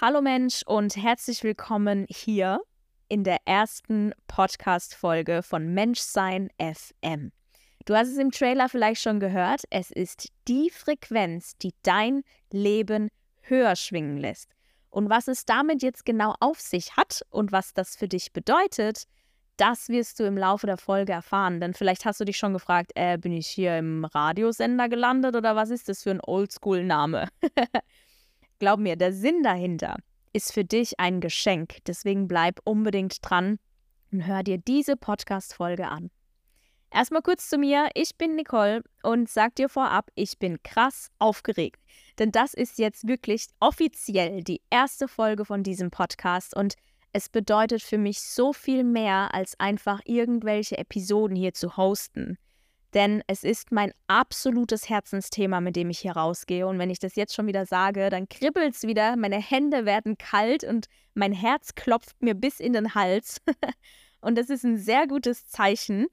Hallo Mensch und herzlich willkommen hier in der ersten Podcast-Folge von Menschsein FM. Du hast es im Trailer vielleicht schon gehört. Es ist die Frequenz, die dein Leben höher schwingen lässt. Und was es damit jetzt genau auf sich hat und was das für dich bedeutet, das wirst du im Laufe der Folge erfahren. Denn vielleicht hast du dich schon gefragt, äh, bin ich hier im Radiosender gelandet oder was ist das für ein Oldschool-Name? Glaub mir, der Sinn dahinter ist für dich ein Geschenk. Deswegen bleib unbedingt dran und hör dir diese Podcast-Folge an. Erstmal kurz zu mir. Ich bin Nicole und sag dir vorab, ich bin krass aufgeregt. Denn das ist jetzt wirklich offiziell die erste Folge von diesem Podcast und es bedeutet für mich so viel mehr, als einfach irgendwelche Episoden hier zu hosten. Denn es ist mein absolutes Herzensthema, mit dem ich hier rausgehe. Und wenn ich das jetzt schon wieder sage, dann kribbelt es wieder, meine Hände werden kalt und mein Herz klopft mir bis in den Hals. und das ist ein sehr gutes Zeichen.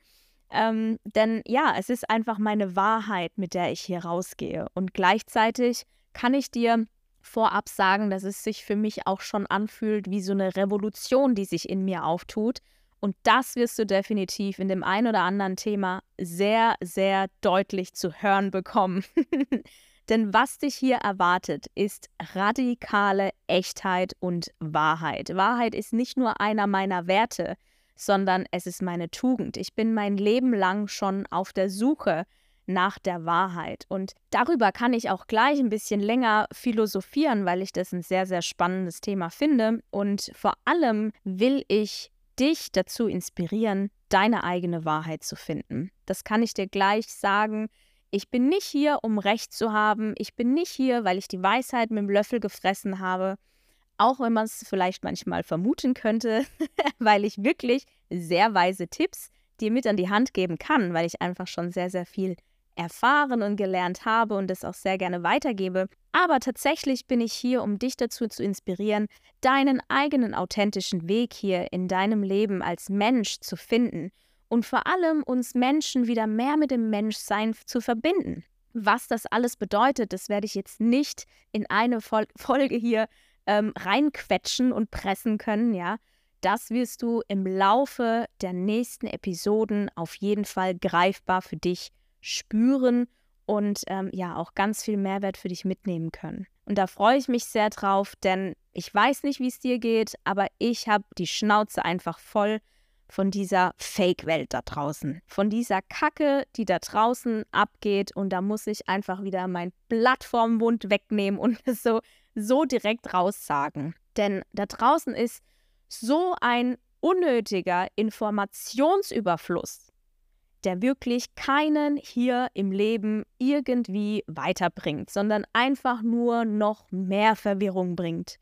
Ähm, denn ja, es ist einfach meine Wahrheit, mit der ich hier rausgehe. Und gleichzeitig kann ich dir vorab sagen, dass es sich für mich auch schon anfühlt wie so eine Revolution, die sich in mir auftut. Und das wirst du definitiv in dem ein oder anderen Thema sehr, sehr deutlich zu hören bekommen. Denn was dich hier erwartet, ist radikale Echtheit und Wahrheit. Wahrheit ist nicht nur einer meiner Werte, sondern es ist meine Tugend. Ich bin mein Leben lang schon auf der Suche nach der Wahrheit. Und darüber kann ich auch gleich ein bisschen länger philosophieren, weil ich das ein sehr, sehr spannendes Thema finde. Und vor allem will ich dich dazu inspirieren, deine eigene Wahrheit zu finden. Das kann ich dir gleich sagen. Ich bin nicht hier, um Recht zu haben. Ich bin nicht hier, weil ich die Weisheit mit dem Löffel gefressen habe auch wenn man es vielleicht manchmal vermuten könnte, weil ich wirklich sehr weise Tipps dir mit an die Hand geben kann, weil ich einfach schon sehr, sehr viel erfahren und gelernt habe und es auch sehr gerne weitergebe. Aber tatsächlich bin ich hier, um dich dazu zu inspirieren, deinen eigenen authentischen Weg hier in deinem Leben als Mensch zu finden und vor allem uns Menschen wieder mehr mit dem Menschsein zu verbinden. Was das alles bedeutet, das werde ich jetzt nicht in eine Fol Folge hier ähm, reinquetschen und pressen können, ja, das wirst du im Laufe der nächsten Episoden auf jeden Fall greifbar für dich spüren und ähm, ja auch ganz viel Mehrwert für dich mitnehmen können. Und da freue ich mich sehr drauf, denn ich weiß nicht, wie es dir geht, aber ich habe die Schnauze einfach voll von dieser Fake-Welt da draußen, von dieser Kacke, die da draußen abgeht. Und da muss ich einfach wieder mein Blatt vom Mund wegnehmen und so so direkt raussagen. Denn da draußen ist so ein unnötiger Informationsüberfluss, der wirklich keinen hier im Leben irgendwie weiterbringt, sondern einfach nur noch mehr Verwirrung bringt.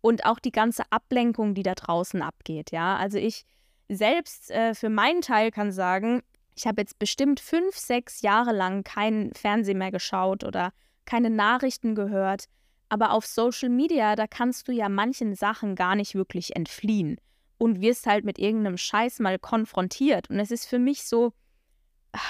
Und auch die ganze Ablenkung, die da draußen abgeht. Ja, also ich selbst äh, für meinen Teil kann sagen, ich habe jetzt bestimmt fünf, sechs Jahre lang keinen Fernsehen mehr geschaut oder keine Nachrichten gehört, aber auf Social Media, da kannst du ja manchen Sachen gar nicht wirklich entfliehen und wirst halt mit irgendeinem Scheiß mal konfrontiert. Und es ist für mich so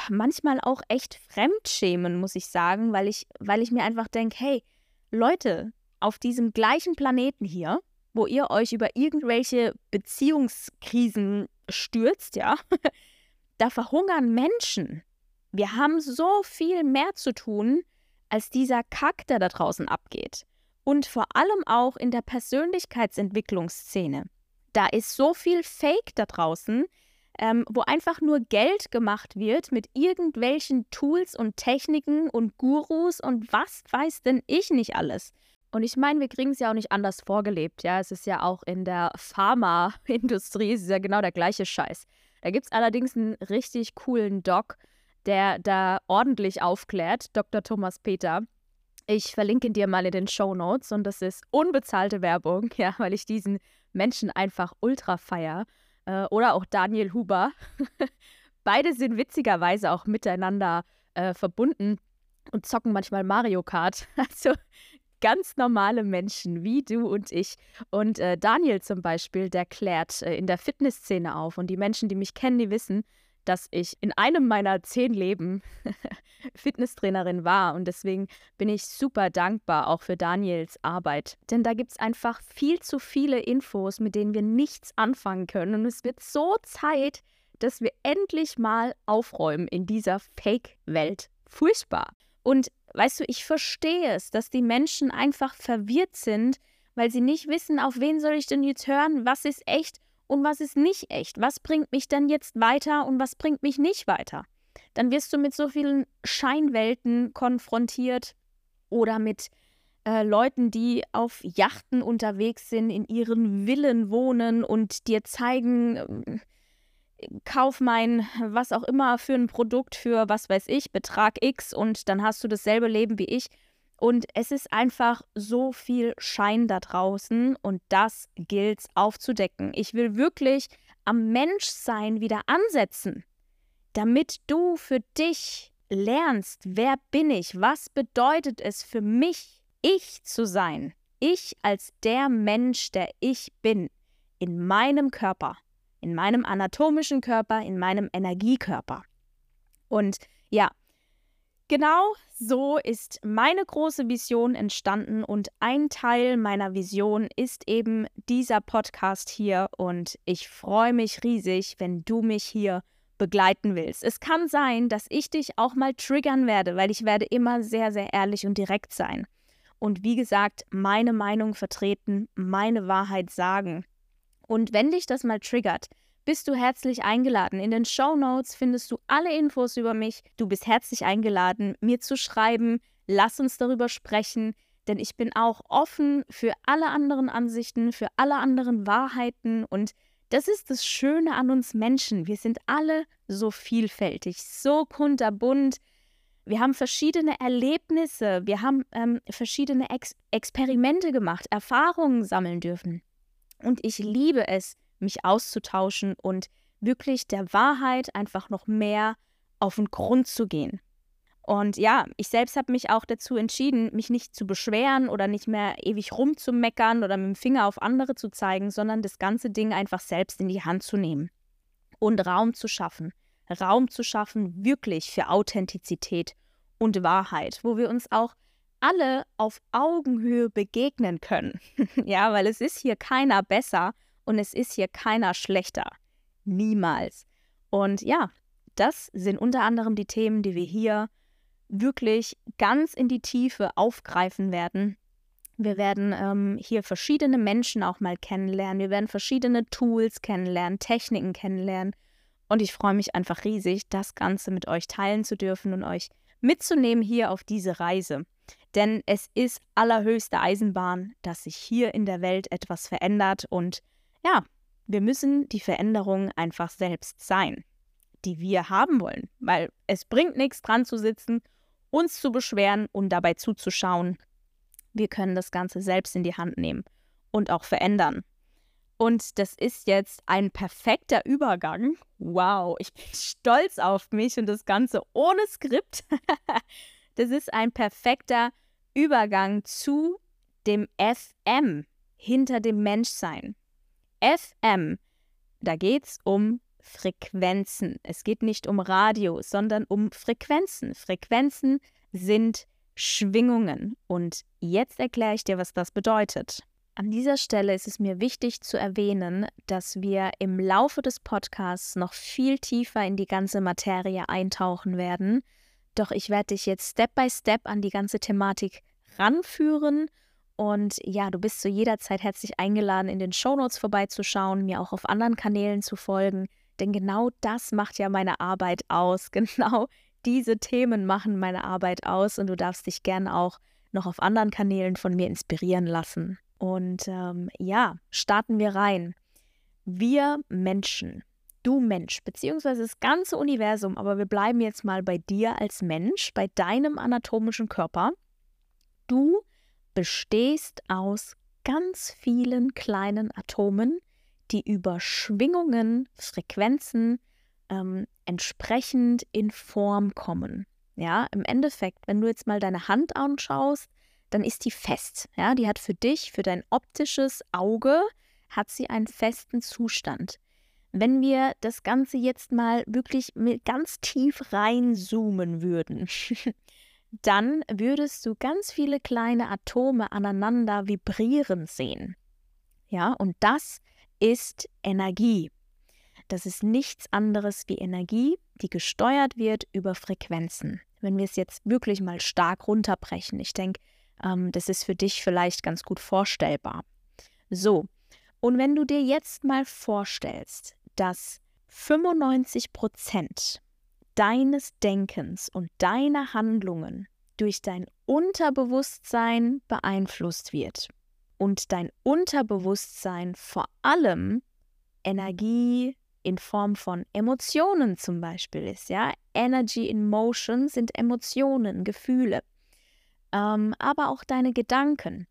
manchmal auch echt Fremdschämen, muss ich sagen, weil ich, weil ich mir einfach denke, hey, Leute, auf diesem gleichen Planeten hier, wo ihr euch über irgendwelche Beziehungskrisen stürzt, ja, da verhungern Menschen. Wir haben so viel mehr zu tun, als dieser Kack, der da draußen abgeht. Und vor allem auch in der Persönlichkeitsentwicklungsszene. Da ist so viel Fake da draußen, ähm, wo einfach nur Geld gemacht wird mit irgendwelchen Tools und Techniken und Gurus und was weiß denn ich nicht alles. Und ich meine, wir kriegen es ja auch nicht anders vorgelebt. Ja, es ist ja auch in der Pharmaindustrie, es ist ja genau der gleiche Scheiß. Da gibt es allerdings einen richtig coolen Doc, der da ordentlich aufklärt, Dr. Thomas Peter. Ich verlinke ihn dir mal in den Show Notes und das ist unbezahlte Werbung, ja, weil ich diesen Menschen einfach ultra feier. Äh, oder auch Daniel Huber. Beide sind witzigerweise auch miteinander äh, verbunden und zocken manchmal Mario Kart. Also ganz normale Menschen wie du und ich. Und äh, Daniel zum Beispiel, der klärt äh, in der Fitnessszene auf. Und die Menschen, die mich kennen, die wissen, dass ich in einem meiner zehn Leben Fitnesstrainerin war. Und deswegen bin ich super dankbar auch für Daniels Arbeit. Denn da gibt es einfach viel zu viele Infos, mit denen wir nichts anfangen können. Und es wird so Zeit, dass wir endlich mal aufräumen in dieser Fake-Welt. Furchtbar. Und weißt du, ich verstehe es, dass die Menschen einfach verwirrt sind, weil sie nicht wissen, auf wen soll ich denn jetzt hören, was ist echt und was ist nicht echt, was bringt mich denn jetzt weiter und was bringt mich nicht weiter. Dann wirst du mit so vielen Scheinwelten konfrontiert oder mit äh, Leuten, die auf Yachten unterwegs sind, in ihren Villen wohnen und dir zeigen, äh, kauf mein, was auch immer für ein Produkt für, was weiß ich, Betrag X und dann hast du dasselbe Leben wie ich. Und es ist einfach so viel Schein da draußen und das gilt aufzudecken. Ich will wirklich am Menschsein wieder ansetzen, damit du für dich lernst, wer bin ich, was bedeutet es für mich, ich zu sein, ich als der Mensch, der ich bin, in meinem Körper in meinem anatomischen Körper, in meinem Energiekörper. Und ja, genau so ist meine große Vision entstanden und ein Teil meiner Vision ist eben dieser Podcast hier und ich freue mich riesig, wenn du mich hier begleiten willst. Es kann sein, dass ich dich auch mal triggern werde, weil ich werde immer sehr, sehr ehrlich und direkt sein. Und wie gesagt, meine Meinung vertreten, meine Wahrheit sagen. Und wenn dich das mal triggert, bist du herzlich eingeladen. In den Show Notes findest du alle Infos über mich. Du bist herzlich eingeladen, mir zu schreiben. Lass uns darüber sprechen, denn ich bin auch offen für alle anderen Ansichten, für alle anderen Wahrheiten und das ist das Schöne an uns Menschen. Wir sind alle so vielfältig, so kunterbunt. Wir haben verschiedene Erlebnisse, wir haben ähm, verschiedene Ex Experimente gemacht, Erfahrungen sammeln dürfen. Und ich liebe es, mich auszutauschen und wirklich der Wahrheit einfach noch mehr auf den Grund zu gehen. Und ja, ich selbst habe mich auch dazu entschieden, mich nicht zu beschweren oder nicht mehr ewig rumzumeckern oder mit dem Finger auf andere zu zeigen, sondern das ganze Ding einfach selbst in die Hand zu nehmen und Raum zu schaffen. Raum zu schaffen, wirklich für Authentizität und Wahrheit, wo wir uns auch alle auf Augenhöhe begegnen können. ja, weil es ist hier keiner besser und es ist hier keiner schlechter. Niemals. Und ja, das sind unter anderem die Themen, die wir hier wirklich ganz in die Tiefe aufgreifen werden. Wir werden ähm, hier verschiedene Menschen auch mal kennenlernen. Wir werden verschiedene Tools kennenlernen, Techniken kennenlernen. Und ich freue mich einfach riesig, das Ganze mit euch teilen zu dürfen und euch mitzunehmen hier auf diese Reise. Denn es ist allerhöchste Eisenbahn, dass sich hier in der Welt etwas verändert und ja, wir müssen die Veränderung einfach selbst sein, die wir haben wollen, weil es bringt nichts dran zu sitzen, uns zu beschweren und dabei zuzuschauen. Wir können das Ganze selbst in die Hand nehmen und auch verändern. Und das ist jetzt ein perfekter Übergang. Wow, ich bin stolz auf mich und das Ganze ohne Skript. das ist ein perfekter Übergang zu dem FM hinter dem Menschsein. FM, da geht es um Frequenzen. Es geht nicht um Radio, sondern um Frequenzen. Frequenzen sind Schwingungen. Und jetzt erkläre ich dir, was das bedeutet. An dieser Stelle ist es mir wichtig zu erwähnen, dass wir im Laufe des Podcasts noch viel tiefer in die ganze Materie eintauchen werden. Doch ich werde dich jetzt Step by Step an die ganze Thematik ranführen und ja, du bist zu jeder Zeit herzlich eingeladen, in den Shownotes vorbeizuschauen, mir auch auf anderen Kanälen zu folgen. Denn genau das macht ja meine Arbeit aus. Genau diese Themen machen meine Arbeit aus. Und du darfst dich gern auch noch auf anderen Kanälen von mir inspirieren lassen. Und ähm, ja, starten wir rein. Wir Menschen, du Mensch, beziehungsweise das ganze Universum, aber wir bleiben jetzt mal bei dir als Mensch, bei deinem anatomischen Körper. Du bestehst aus ganz vielen kleinen Atomen, die über Schwingungen, Frequenzen ähm, entsprechend in Form kommen. Ja, im Endeffekt, wenn du jetzt mal deine Hand anschaust, dann ist die fest. Ja, die hat für dich, für dein optisches Auge, hat sie einen festen Zustand. wenn wir das Ganze jetzt mal wirklich ganz tief reinzoomen würden, dann würdest du ganz viele kleine Atome aneinander vibrieren sehen. Ja, und das ist Energie. Das ist nichts anderes wie Energie, die gesteuert wird über Frequenzen. Wenn wir es jetzt wirklich mal stark runterbrechen, ich denke, ähm, das ist für dich vielleicht ganz gut vorstellbar. So, und wenn du dir jetzt mal vorstellst, dass 95 Prozent deines Denkens und deiner Handlungen durch dein Unterbewusstsein beeinflusst wird und dein Unterbewusstsein vor allem Energie in Form von Emotionen zum Beispiel ist, ja, Energy in Motion sind Emotionen, Gefühle, ähm, aber auch deine Gedanken.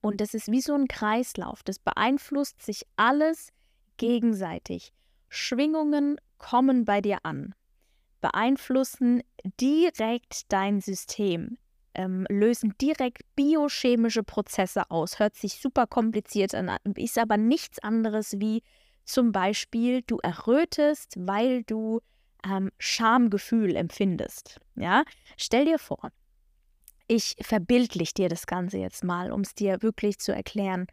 Und das ist wie so ein Kreislauf, das beeinflusst sich alles gegenseitig. Schwingungen kommen bei dir an, beeinflussen direkt dein System, ähm, lösen direkt biochemische Prozesse aus. Hört sich super kompliziert an, ist aber nichts anderes wie zum Beispiel, du errötest, weil du ähm, Schamgefühl empfindest. Ja, stell dir vor, ich verbildlich dir das Ganze jetzt mal, um es dir wirklich zu erklären.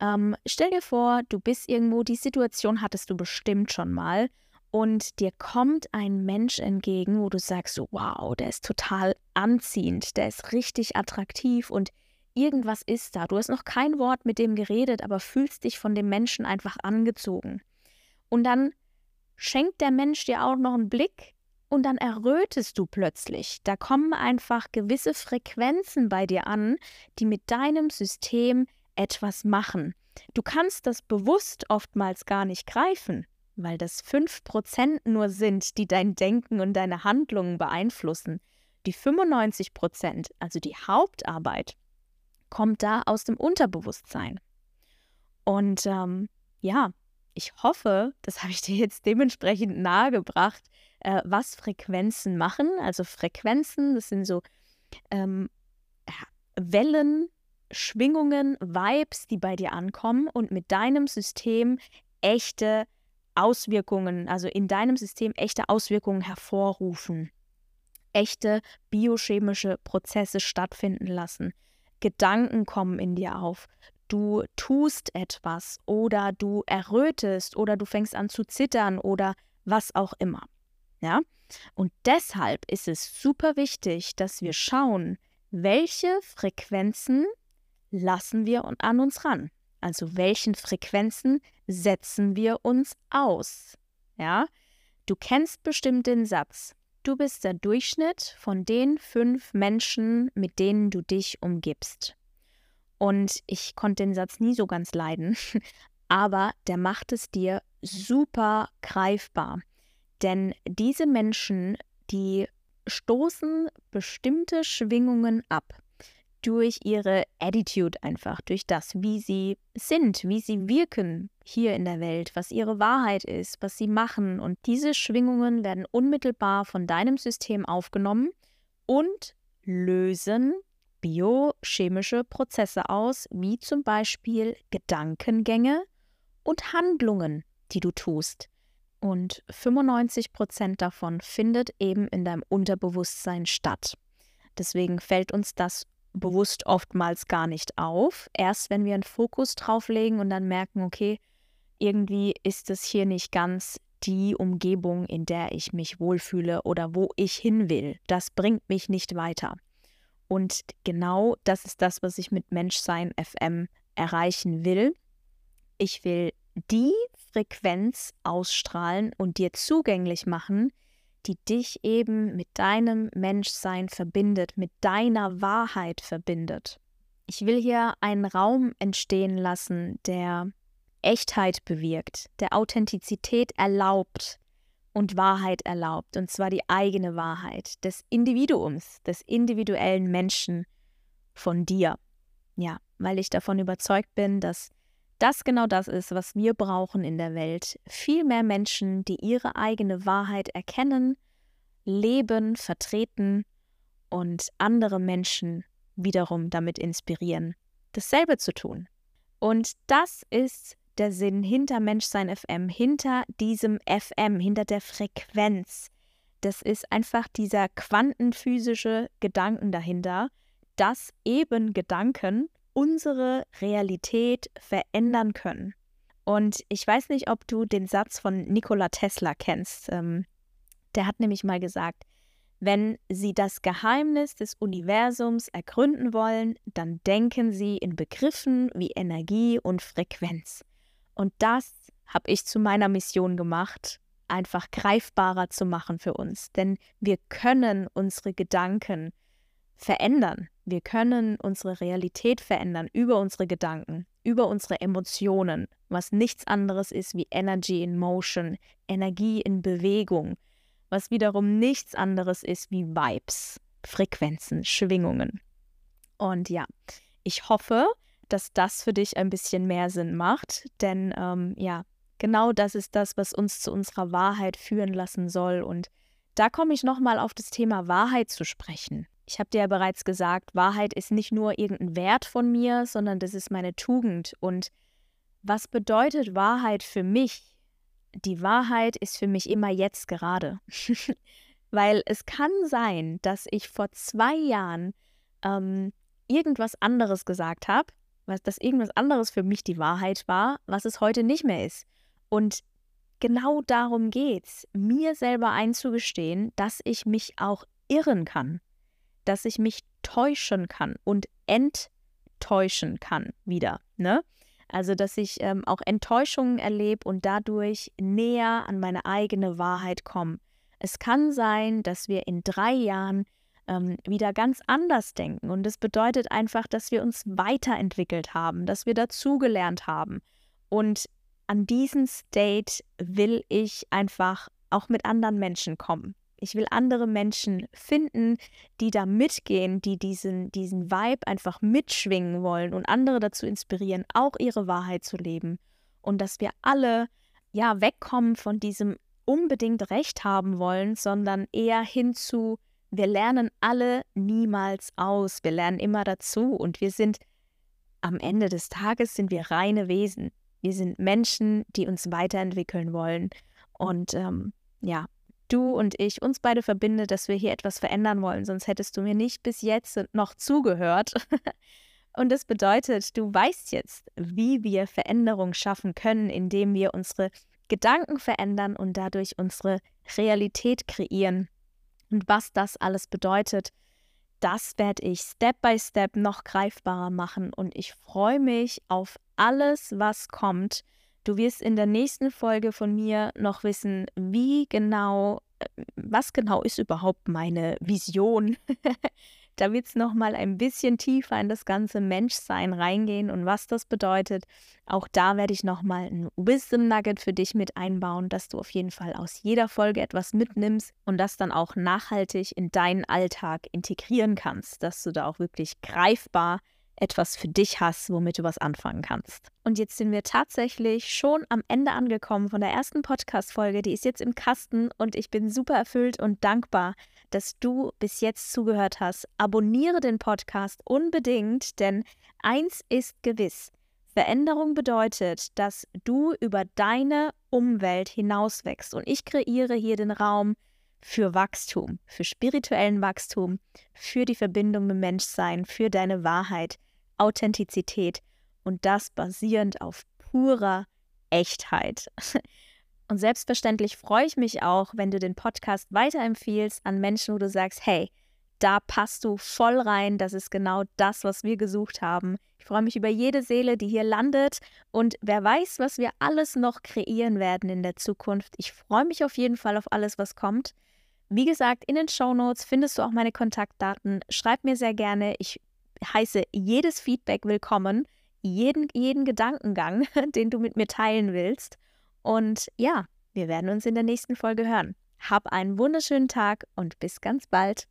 Ähm, stell dir vor, du bist irgendwo, die Situation hattest du bestimmt schon mal und dir kommt ein Mensch entgegen, wo du sagst, so, wow, der ist total anziehend, der ist richtig attraktiv und irgendwas ist da. Du hast noch kein Wort mit dem geredet, aber fühlst dich von dem Menschen einfach angezogen. Und dann schenkt der Mensch dir auch noch einen Blick und dann errötest du plötzlich. Da kommen einfach gewisse Frequenzen bei dir an, die mit deinem System etwas machen. Du kannst das bewusst oftmals gar nicht greifen, weil das 5% nur sind, die dein Denken und deine Handlungen beeinflussen. Die 95%, also die Hauptarbeit, kommt da aus dem Unterbewusstsein. Und ähm, ja, ich hoffe, das habe ich dir jetzt dementsprechend nahegebracht, äh, was Frequenzen machen. Also Frequenzen, das sind so ähm, Wellen, Schwingungen, Vibes, die bei dir ankommen und mit deinem System echte Auswirkungen, also in deinem System echte Auswirkungen hervorrufen, echte biochemische Prozesse stattfinden lassen. Gedanken kommen in dir auf. Du tust etwas oder du errötest oder du fängst an zu zittern oder was auch immer. Ja? Und deshalb ist es super wichtig, dass wir schauen, welche Frequenzen lassen wir an uns ran? Also welchen Frequenzen setzen wir uns aus? Ja? Du kennst bestimmt den Satz, du bist der Durchschnitt von den fünf Menschen, mit denen du dich umgibst. Und ich konnte den Satz nie so ganz leiden, aber der macht es dir super greifbar. Denn diese Menschen, die stoßen bestimmte Schwingungen ab durch ihre Attitude einfach, durch das, wie sie sind, wie sie wirken hier in der Welt, was ihre Wahrheit ist, was sie machen. Und diese Schwingungen werden unmittelbar von deinem System aufgenommen und lösen biochemische Prozesse aus, wie zum Beispiel Gedankengänge und Handlungen, die du tust. Und 95 Prozent davon findet eben in deinem Unterbewusstsein statt. Deswegen fällt uns das bewusst oftmals gar nicht auf. Erst wenn wir einen Fokus drauf legen und dann merken, okay, irgendwie ist es hier nicht ganz die Umgebung, in der ich mich wohlfühle oder wo ich hin will. Das bringt mich nicht weiter. Und genau das ist das, was ich mit Menschsein FM erreichen will. Ich will die Frequenz ausstrahlen und dir zugänglich machen, die dich eben mit deinem Menschsein verbindet, mit deiner Wahrheit verbindet. Ich will hier einen Raum entstehen lassen, der Echtheit bewirkt, der Authentizität erlaubt und Wahrheit erlaubt, und zwar die eigene Wahrheit des Individuums, des individuellen Menschen von dir. Ja, weil ich davon überzeugt bin, dass das genau das ist, was wir brauchen in der Welt. Viel mehr Menschen, die ihre eigene Wahrheit erkennen, leben, vertreten und andere Menschen wiederum damit inspirieren, dasselbe zu tun. Und das ist der Sinn hinter Menschsein FM, hinter diesem FM, hinter der Frequenz. Das ist einfach dieser quantenphysische Gedanken dahinter, dass eben Gedanken unsere Realität verändern können. Und ich weiß nicht, ob du den Satz von Nikola Tesla kennst. Ähm, der hat nämlich mal gesagt, wenn Sie das Geheimnis des Universums ergründen wollen, dann denken Sie in Begriffen wie Energie und Frequenz. Und das habe ich zu meiner Mission gemacht, einfach greifbarer zu machen für uns. Denn wir können unsere Gedanken verändern. Wir können unsere Realität verändern über unsere Gedanken, über unsere Emotionen, was nichts anderes ist wie Energy in Motion, Energie in Bewegung, was wiederum nichts anderes ist wie Vibes, Frequenzen, Schwingungen. Und ja, ich hoffe, dass das für dich ein bisschen mehr Sinn macht. Denn ähm, ja, genau das ist das, was uns zu unserer Wahrheit führen lassen soll. Und da komme ich nochmal auf das Thema Wahrheit zu sprechen. Ich habe dir ja bereits gesagt, Wahrheit ist nicht nur irgendein Wert von mir, sondern das ist meine Tugend. Und was bedeutet Wahrheit für mich? Die Wahrheit ist für mich immer jetzt gerade. Weil es kann sein, dass ich vor zwei Jahren ähm, irgendwas anderes gesagt habe dass irgendwas anderes für mich die Wahrheit war, was es heute nicht mehr ist. Und genau darum geht's, mir selber einzugestehen, dass ich mich auch irren kann, dass ich mich täuschen kann und enttäuschen kann wieder, ne? Also, dass ich ähm, auch Enttäuschungen erlebe und dadurch näher an meine eigene Wahrheit komme. Es kann sein, dass wir in drei Jahren ähm, wieder ganz anders denken. Und das bedeutet einfach, dass wir uns weiterentwickelt haben, dass wir dazugelernt haben. Und an diesen State will ich einfach auch mit anderen Menschen kommen. Ich will andere Menschen finden, die da mitgehen, die diesen, diesen Vibe einfach mitschwingen wollen und andere dazu inspirieren, auch ihre Wahrheit zu leben. Und dass wir alle ja wegkommen von diesem unbedingt Recht haben wollen, sondern eher hin zu wir lernen alle niemals aus. Wir lernen immer dazu und wir sind am Ende des Tages sind wir reine Wesen. Wir sind Menschen, die uns weiterentwickeln wollen. Und ähm, ja, du und ich, uns beide verbindet, dass wir hier etwas verändern wollen. Sonst hättest du mir nicht bis jetzt noch zugehört. und das bedeutet, du weißt jetzt, wie wir Veränderung schaffen können, indem wir unsere Gedanken verändern und dadurch unsere Realität kreieren. Und was das alles bedeutet, das werde ich Step by Step noch greifbarer machen. Und ich freue mich auf alles, was kommt. Du wirst in der nächsten Folge von mir noch wissen, wie genau, äh, was genau ist überhaupt meine Vision Da wird es nochmal ein bisschen tiefer in das ganze Menschsein reingehen und was das bedeutet. Auch da werde ich nochmal ein Wisdom Nugget für dich mit einbauen, dass du auf jeden Fall aus jeder Folge etwas mitnimmst und das dann auch nachhaltig in deinen Alltag integrieren kannst, dass du da auch wirklich greifbar etwas für dich hast, womit du was anfangen kannst. Und jetzt sind wir tatsächlich schon am Ende angekommen von der ersten Podcast-Folge. Die ist jetzt im Kasten und ich bin super erfüllt und dankbar, dass du bis jetzt zugehört hast. Abonniere den Podcast unbedingt, denn eins ist gewiss. Veränderung bedeutet, dass du über deine Umwelt hinauswächst und ich kreiere hier den Raum für Wachstum, für spirituellen Wachstum, für die Verbindung mit Menschsein, für deine Wahrheit, Authentizität und das basierend auf purer Echtheit. Und selbstverständlich freue ich mich auch, wenn du den Podcast weiterempfiehlst an Menschen, wo du sagst, hey, da passt du voll rein, das ist genau das, was wir gesucht haben. Ich freue mich über jede Seele, die hier landet und wer weiß, was wir alles noch kreieren werden in der Zukunft. Ich freue mich auf jeden Fall auf alles, was kommt. Wie gesagt, in den Show Notes findest du auch meine Kontaktdaten. Schreib mir sehr gerne. Ich heiße jedes Feedback willkommen, jeden, jeden Gedankengang, den du mit mir teilen willst. Und ja, wir werden uns in der nächsten Folge hören. Hab einen wunderschönen Tag und bis ganz bald.